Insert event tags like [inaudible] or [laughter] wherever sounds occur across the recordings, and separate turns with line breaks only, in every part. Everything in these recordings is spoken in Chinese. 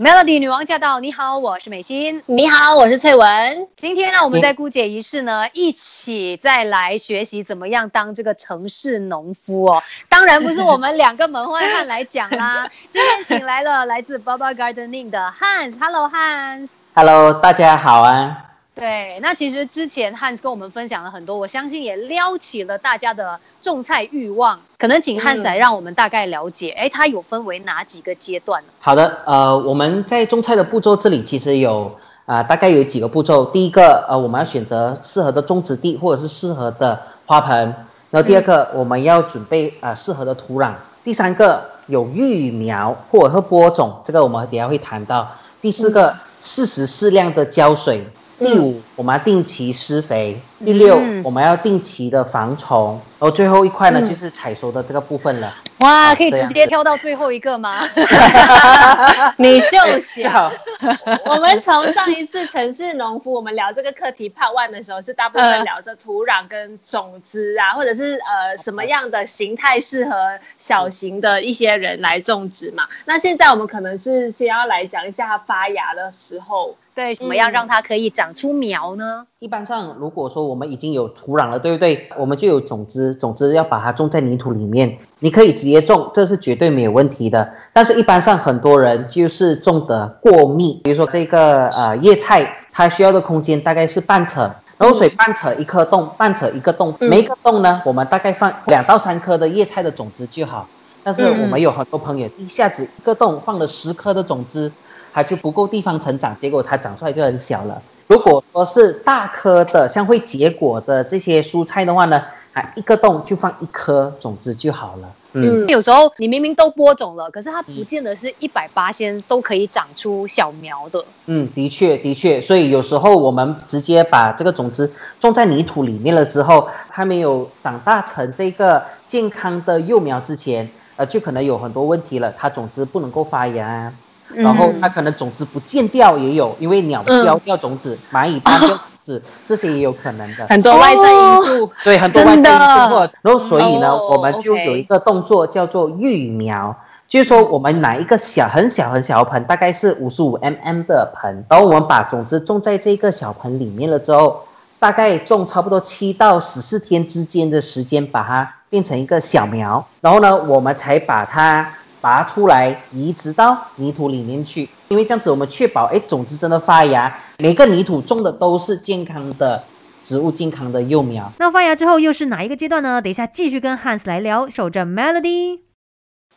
Melody 女王驾到！你好，我是美心。
你好，我是翠文。
今天呢，我们在姑姐仪式呢，一起再来学习怎么样当这个城市农夫哦。当然不是我们两个门外汉来讲啦。[laughs] 今天请来了来自 Baba Gardening 的 Hans。Hello，Hans。
Hello，大家好啊。
对，那其实之前汉斯跟我们分享了很多，我相信也撩起了大家的种菜欲望。可能请汉斯来让我们大概了解，哎，它有分为哪几个阶段呢？
好的，呃，我们在种菜的步骤这里其实有啊，大概有几个步骤。第一个，呃，我们要选择适合的种植地或者是适合的花盆。然后第二个，我们要准备啊适合的土壤。第三个，有育苗或者是播种，这个我们等下会谈到。第四个，适时适量的浇水。第五，我们要定期施肥；第六，我们要定期的防虫；然后最后一块呢，就是采收的这个部分了。
哇，可以直接跳到最后一个吗？[laughs]
你就想，[laughs] 我们从上一次城市农夫，我们聊这个课题 Part One 的时候，是大部分聊着土壤跟种子啊，或者是呃什么样的形态适合小型的一些人来种植嘛。那现在我们可能是先要来讲一下它发芽的时候。
对，怎么样让它可以长出苗呢？
一般上，如果说我们已经有土壤了，对不对？我们就有种子，种子要把它种在泥土里面。你可以直接种，这是绝对没有问题的。但是，一般上很多人就是种的过密，比如说这个呃叶菜，它需要的空间大概是半尺，然后水半扯一颗洞，半扯一个洞，每一个洞呢，我们大概放两到三颗的叶菜的种子就好。但是我们有很多朋友一下子一个洞放了十颗的种子。它就不够地方成长，结果它长出来就很小了。如果说是大颗的，像会结果的这些蔬菜的话呢，啊，一个洞就放一颗种子就好了。
嗯，有时候你明明都播种了，可是它不见得是一百八先都可以长出小苗的。
嗯，的确的确，所以有时候我们直接把这个种子种在泥土里面了之后，还没有长大成这个健康的幼苗之前，呃，就可能有很多问题了，它种子不能够发芽。然后它可能种子不见掉也有，因为鸟叼掉种子，蚂蚁搬掉种子，这些也有可能的。
很多外在因素，
对，很多外在因素。然后所以呢，我们就有一个动作叫做育苗，就是说我们拿一个小很小很小的盆，大概是五十五 mm 的盆，然后我们把种子种在这个小盆里面了之后，大概种差不多七到十四天之间的时间，把它变成一个小苗，然后呢，我们才把它。拔出来，移植到泥土里面去，因为这样子我们确保，哎，种子真的发芽，每个泥土种的都是健康的植物，健康的幼苗。
那发芽之后又是哪一个阶段呢？等一下继续跟 Hans 来聊。守着 Melody。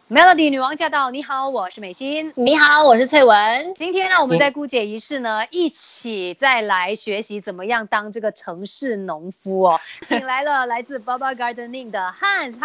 Melody 女王驾到！你好，我是美心。
你好，我是翠文。
今天呢，我们在姑姐仪式呢，一起再来学习怎么样当这个城市农夫哦。请来了来自 Baba Gardening 的 Hans。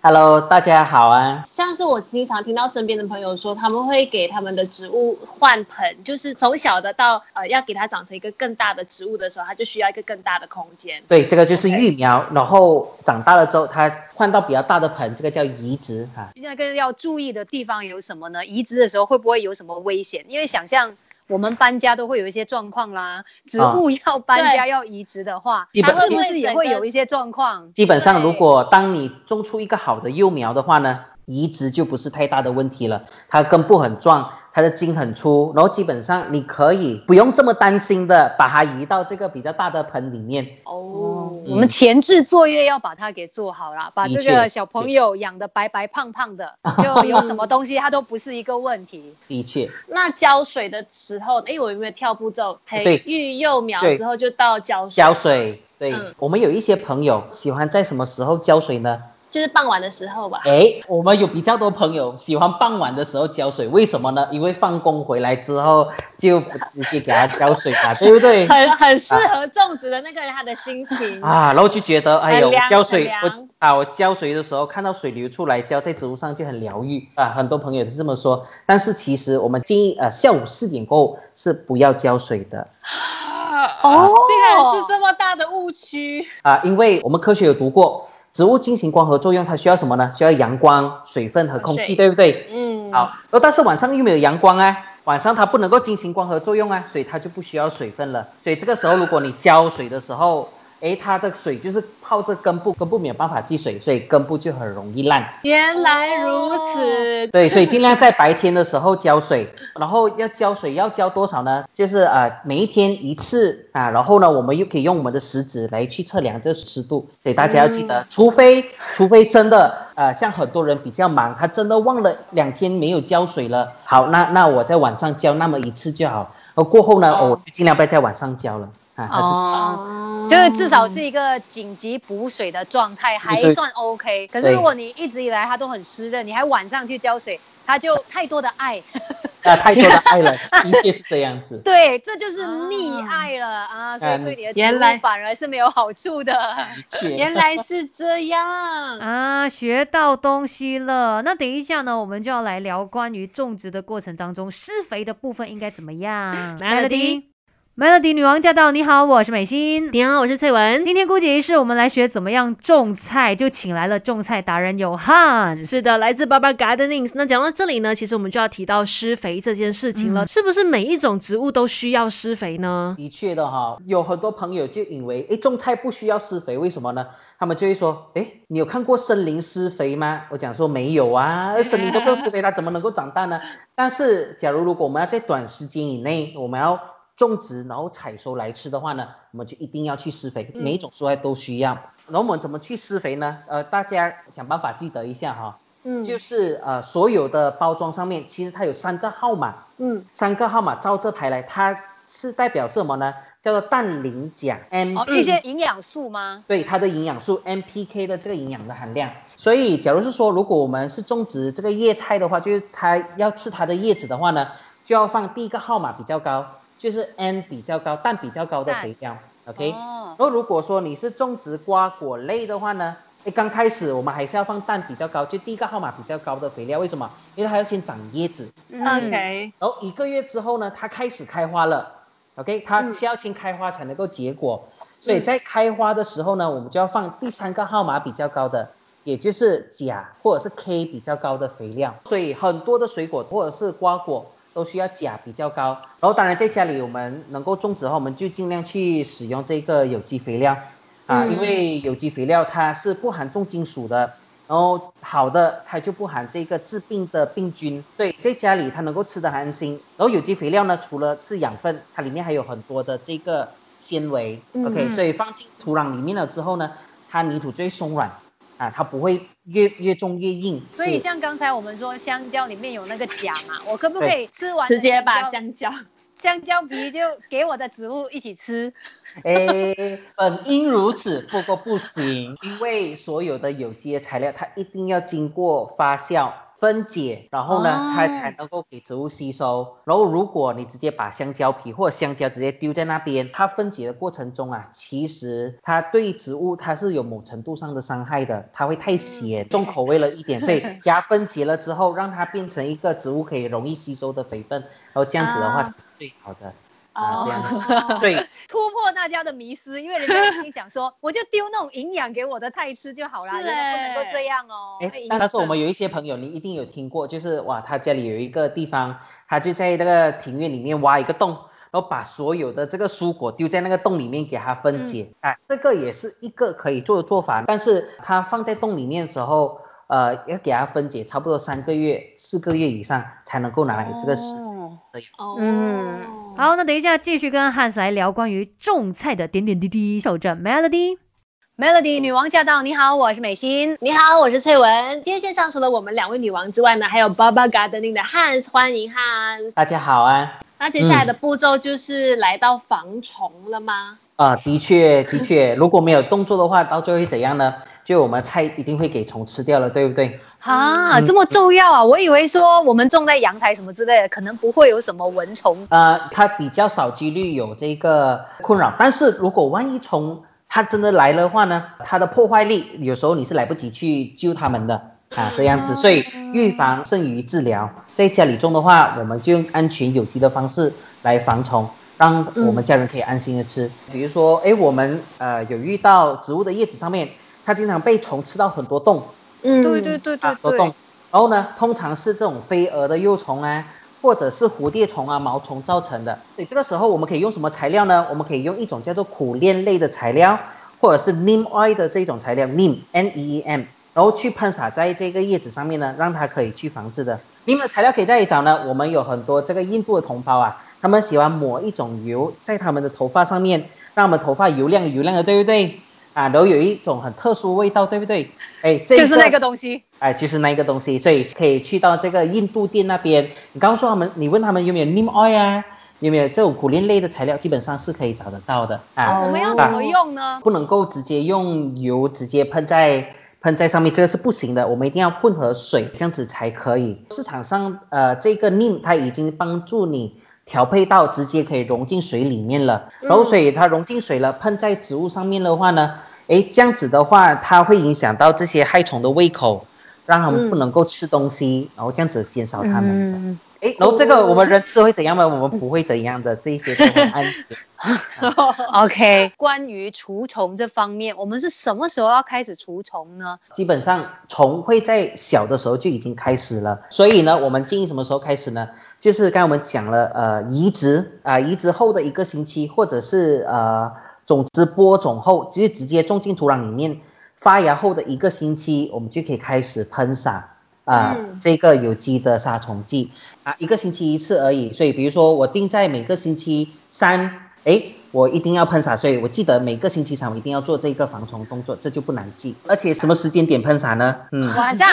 Hello，大家好啊！
像是我经常听到身边的朋友说，他们会给他们的植物换盆，就是从小的到呃要给它长成一个更大的植物的时候，它就需要一个更大的空间。
对，这个就是育苗，然后长大了之后，它换到比较大的盆，这个叫移植哈。
那个要注意的地方有什么呢？移植的时候会不会有什么危险？因为想象。我们搬家都会有一些状况啦，植物要搬家要移植的话，它是不是也会有一些状况？
基本上，如果当你种出一个好的幼苗的话呢，移植就不是太大的问题了，它根部很壮。它的茎很粗，然后基本上你可以不用这么担心的把它移到这个比较大的盆里面。
哦，我们前置作业要把它给做好了，把这个小朋友养的白白胖胖的，[laughs] 就有什么东西它都不是一个问题。[laughs]
的确。
那浇水的时候，哎，我有没有跳步骤？
对，
育幼苗之后就到浇水。
浇水，对。我们有一些朋友喜欢在什么时候浇水呢？
就是傍晚的时候吧。
哎，[laughs] 我们有比较多朋友喜欢傍晚的时候浇水，为什么呢？因为放工回来之后就直接给它浇水啊，对不对？
很很适合种植的那个人他的心情
啊，然后就觉得哎呦，浇水我啊，我浇水的时候看到水流出来浇在植物上就很疗愈啊，很多朋友是这么说。但是其实我们建议呃下午四点过后是不要浇水的。
哦，竟然是这么大的误区
啊！因为我们科学有读过。植物进行光合作用，它需要什么呢？需要阳光、水分和空气，对不对？嗯。好，那但是晚上又没有阳光啊，晚上它不能够进行光合作用啊，所以它就不需要水分了。所以这个时候，如果你浇水的时候，哎，它的水就是泡着根部，根部没有办法积水，所以根部就很容易烂。
原来如此，
对，所以尽量在白天的时候浇水，然后要浇水要浇多少呢？就是呃每一天一次。啊，然后呢，我们又可以用我们的食指来去测量这湿度，所以大家要记得，除非除非真的呃像很多人比较忙，他真的忘了两天没有浇水了，好，那那我在晚上浇那么一次就好，而过后呢，我就尽量不要在晚上浇了。啊。
哦，就是至少是一个紧急补水的状态，还算 OK。可是如果你一直以来它都很湿润，你还晚上去浇水，它就太多的爱，
啊，太多的爱了，[laughs] 的确是这样子。
对，这就是溺爱了啊，所以对你的植物反而是没有好处的。[laughs]
原来是这样 [laughs]
啊，学到东西了。那等一下呢，我们就要来聊关于种植的过程当中施肥的部分应该怎么样。Melody。Melody 女王驾到！你好，我是美心。
你好，我是翠文。
今天姑姐仪式，我们来学怎么样种菜，就请来了种菜达人有汉。
是的，来自 Baba Gardenings。那讲到这里呢，其实我们就要提到施肥这件事情了。是不是每一种植物都需要施肥呢？
的确的哈，有很多朋友就以为，哎，种菜不需要施肥，为什么呢？他们就会说，哎，你有看过森林施肥吗？我讲说没有啊，[laughs] 森林都不用施肥，它怎么能够长大呢？但是，假如如果我们要在短时间以内，我们要种植然后采收来吃的话呢，我们就一定要去施肥，每一种蔬菜都需要。然后我们怎么去施肥呢？呃，大家想办法记得一下哈，嗯，就是呃所有的包装上面其实它有三个号码，嗯，三个号码照这排来，它是代表什么呢？叫做氮磷钾 M，
哦，一些营养素吗？
对，它的营养素 NPK 的这个营养的含量。所以，假如是说如果我们是种植这个叶菜的话，就是它要吃它的叶子的话呢，就要放第一个号码比较高。就是 N 比较高、氮比较高的肥料，OK。然后如果说你是种植瓜果类的话呢，哎，刚开始我们还是要放氮比较高，就第一个号码比较高的肥料。为什么？因为它要先长叶子
，OK。
然后一个月之后呢，它开始开花了，OK。它需要先开花才能够结果，所以在开花的时候呢，我们就要放第三个号码比较高的，也就是钾或者是 K 比较高的肥料。所以很多的水果或者是瓜果。都需要钾比较高，然后当然在家里我们能够种植的话，我们就尽量去使用这个有机肥料。啊，因为有机肥料它是不含重金属的，然后好的它就不含这个致病的病菌，所以在家里它能够吃的安心。然后有机肥料呢，除了是养分，它里面还有很多的这个纤维，OK，所以放进土壤里面了之后呢，它泥土就会松软。啊，它不会越越重越硬。
所以像刚才我们说香蕉里面有那个钾嘛，我可不可以吃完
直接把香蕉
香蕉皮就给我的植物一起吃？[laughs]
哎，本应如此，不过不行，因为所有的有机材料它一定要经过发酵。分解，然后呢，它才能够给植物吸收。然后，如果你直接把香蕉皮或者香蕉直接丢在那边，它分解的过程中啊，其实它对植物它是有某程度上的伤害的，它会太咸，重口味了一点。[laughs] 所以，它分解了之后，让它变成一个植物可以容易吸收的肥分，然后这样子的话是最好的。啊，这样对，[laughs]
突破大家的迷思，因为人家跟你讲说，我就丢那种营养给我的菜吃就好了，是不能够这样哦。哎，
但是我们有一些朋友，你一定有听过，就是哇，他家里有一个地方，他就在那个庭院里面挖一个洞，然后把所有的这个蔬果丢在那个洞里面给它分解，哎，这个也是一个可以做的做法，但是它放在洞里面的时候，呃，要给它分解差不多三个月、四个月以上才能够拿来这个食。这样，
嗯。好，那等一下继续跟汉斯来聊关于种菜的点点滴滴。守着 Melody，Melody
女王驾到！你好，我是美心。
你好，我是翠文。今天线上除了我们两位女王之外呢，还有 Baba Gardening 的 Hans，，欢迎 Hans。
大家好啊。
那接下来的步骤就是来到防虫了吗？
啊，的确，的确，如果没有动作的话，到最后会怎样呢？就我们菜一定会给虫吃掉了，对不对？
啊，这么重要啊！我以为说我们种在阳台什么之类的，可能不会有什么蚊虫。
呃，它比较少几率有这个困扰，但是如果万一虫它真的来的话呢，它的破坏力有时候你是来不及去救它们的啊，这样子。所以预防胜于治疗，在家里种的话，我们就用安全有机的方式来防虫，让我们家人可以安心的吃。比如说，哎，我们呃有遇到植物的叶子上面，它经常被虫吃到很多洞。
嗯，对对对对对。
然后呢，通常是这种飞蛾的幼虫啊，或者是蝴蝶虫啊、毛虫造成的。所以这个时候我们可以用什么材料呢？我们可以用一种叫做苦楝类的材料，或者是 neem oil 的这种材料，neem n e e m，然后去喷洒在这个叶子上面呢，让它可以去防治的。neem 的材料可以在哪里找呢？我们有很多这个印度的同胞啊，他们喜欢抹一种油在他们的头发上面，让他们头发油亮油亮的，对不对？啊，然后有一种很特殊味道，对不对？哎，
就是那个东西，
哎，就是那个东西，所以可以去到这个印度店那边，你告诉他们，你问他们有没有 neem oil 啊，有没有这种苦楝类的材料，基本上是可以找得到的啊。
我们要怎么用呢？
不能够直接用油直接喷在喷在上面，这个是不行的，我们一定要混合水，这样子才可以。市场上呃，这个 neem 它已经帮助你调配到直接可以溶进水里面了，然后水它溶进水了，喷在植物上面的话呢？诶，这样子的话，它会影响到这些害虫的胃口，让他们不能够吃东西，然后这样子减少它们。哎，然后这个我们人吃会怎样吗？我们不会怎样的，这一些都很安全。[laughs]
OK，关于除虫这方面，我们是什么时候要开始除虫呢？
基本上虫会在小的时候就已经开始了，所以呢，我们建议什么时候开始呢？就是刚才我们讲了，呃，移植啊，移植后的一个星期，或者是呃。种子播种后，就直接种进土壤里面，发芽后的一个星期，我们就可以开始喷洒啊，这个有机的杀虫剂啊，一个星期一次而已。所以，比如说我定在每个星期三，哎，我一定要喷洒，所以我记得每个星期三我一定要做这个防虫动作，这就不难记。而且什么时间点喷洒呢？
嗯，晚上。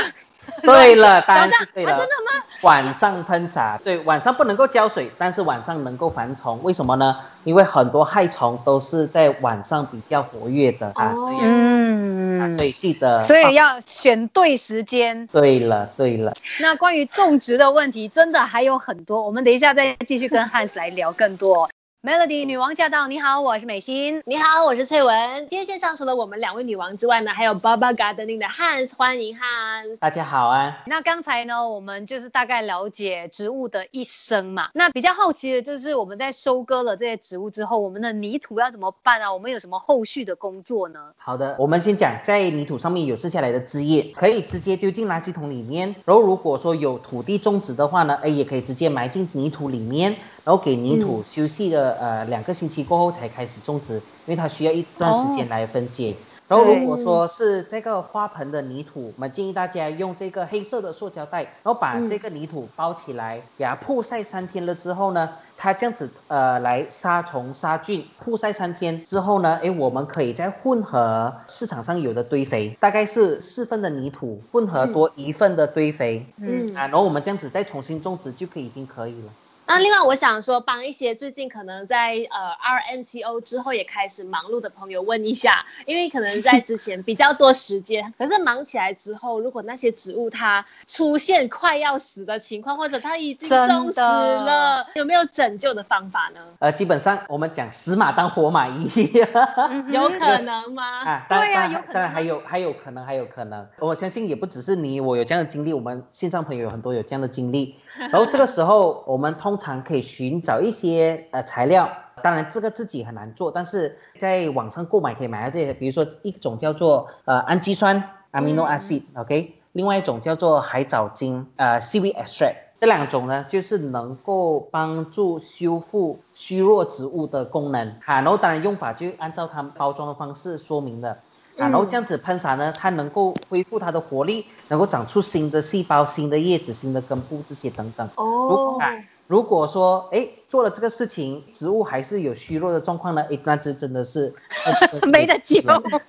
[laughs]
对了，[laughs] 当然是对了。
真的吗？
晚上喷洒，对，晚上不能够浇水，但是晚上能够防虫。为什么呢？因为很多害虫都是在晚上比较活跃的啊。嗯，所以记得，
所以要选对时间。
对了，对了。
那关于种植的问题，真的还有很多，我们等一下再继续跟 Hans 来聊更多。Melody 女王驾到！你好，我是美心。
你好，我是翠文。今天线上除了我们两位女王之外呢，还有 Baba Gardening 的 Hans，欢迎 Hans。
大家好啊。
那刚才呢，我们就是大概了解植物的一生嘛。那比较好奇的就是我们在收割了这些植物之后，我们的泥土要怎么办啊？我们有什么后续的工作呢？
好的，我们先讲，在泥土上面有剩下来的枝叶，可以直接丢进垃圾桶里面。然后如果说有土地种植的话呢，哎，也可以直接埋进泥土里面。然后给泥土休息了呃两个星期过后才开始种植，因为它需要一段时间来分解。然后如果说是这个花盆的泥土，我们建议大家用这个黑色的塑胶袋，然后把这个泥土包起来，给它曝晒三天了之后呢，它这样子呃来杀虫杀菌。曝晒三天之后呢，诶，我们可以再混合市场上有的堆肥，大概是四份的泥土混合多一份的堆肥，嗯啊，然后我们这样子再重新种植就可以已经可以了。
那另外，我想说，帮一些最近可能在呃 RNCO 之后也开始忙碌的朋友问一下，因为可能在之前比较多时间，可是忙起来之后，如果那些植物它出现快要死的情况，或者它已经中死了，有没有拯救的方法呢？
呃，基本上我们讲死马当活马医，[laughs]
有可能吗？
啊，对呀，有可能。当然还有还有可能还有可能，我相信也不只是你我有这样的经历，我们线上朋友有很多有这样的经历。[laughs] 然后这个时候，我们通常可以寻找一些呃材料，当然这个自己很难做，但是在网上购买可以买到这些，比如说一种叫做呃氨基酸 （amino acid），OK，另外一种叫做海藻精，呃 （seaweed extract），这两种呢就是能够帮助修复虚弱植物的功能。哈，然后当然用法就按照它包装的方式说明的。啊，然后这样子喷洒呢，它能够恢复它的活力，能够长出新的细胞、新的叶子、新的根部这些等等。哦。如果说哎做了这个事情，植物还是有虚弱的状况呢，哎，那这真的是 [laughs]
没得救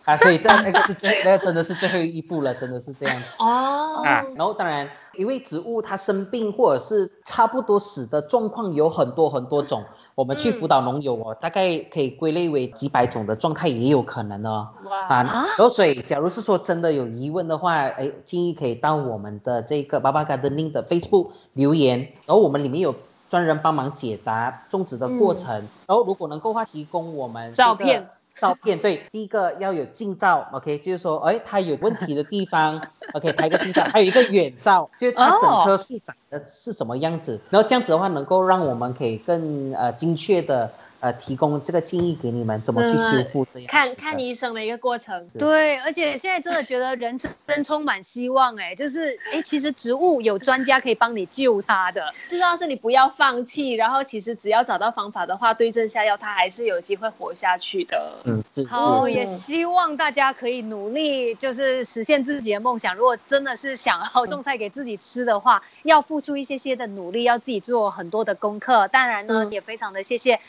啊！所以这那个是最那个真的是最后一步了，真的是这样子。哦。啊，然后当然，因为植物它生病或者是差不多死的状况有很多很多种。我们去辅导农友哦，大概可以归类为几百种的状态也有可能哦。哇啊！然后所以，假如是说真的有疑问的话，哎，建议可以到我们的这个巴巴 gardening 的 Facebook 留言，然后我们里面有专人帮忙解答种植的过程。然后如果能够话，提供我们
照片。
照片对，第一个要有近照，OK，就是说，哎，它有问题的地方，[laughs] OK，拍个近照，还有一个远照，就是它整棵树长的是什么样子，然后这样子的话，能够让我们可以更呃精确的。呃提供这个建议给你们，怎么去修复这样。
看看医生的一个过程。
对，而且现在真的觉得人生充满希望，哎，就是哎，其实植物有专家可以帮你救它的，
最重要是你不要放弃，然后其实只要找到方法的话，对症下药，它还是有机会活下去的。
嗯，
好，也希望大家可以努力，就是实现自己的梦想。如果真的是想要种菜给自己吃的话，要付出一些些的努力，要自己做很多的功课。当然呢，也非常的谢谢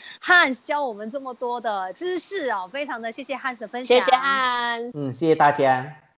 Hans 教我们这么多的知识哦，非常的谢谢 Hans 的分享。
谢谢 Hans，
嗯，谢谢大家。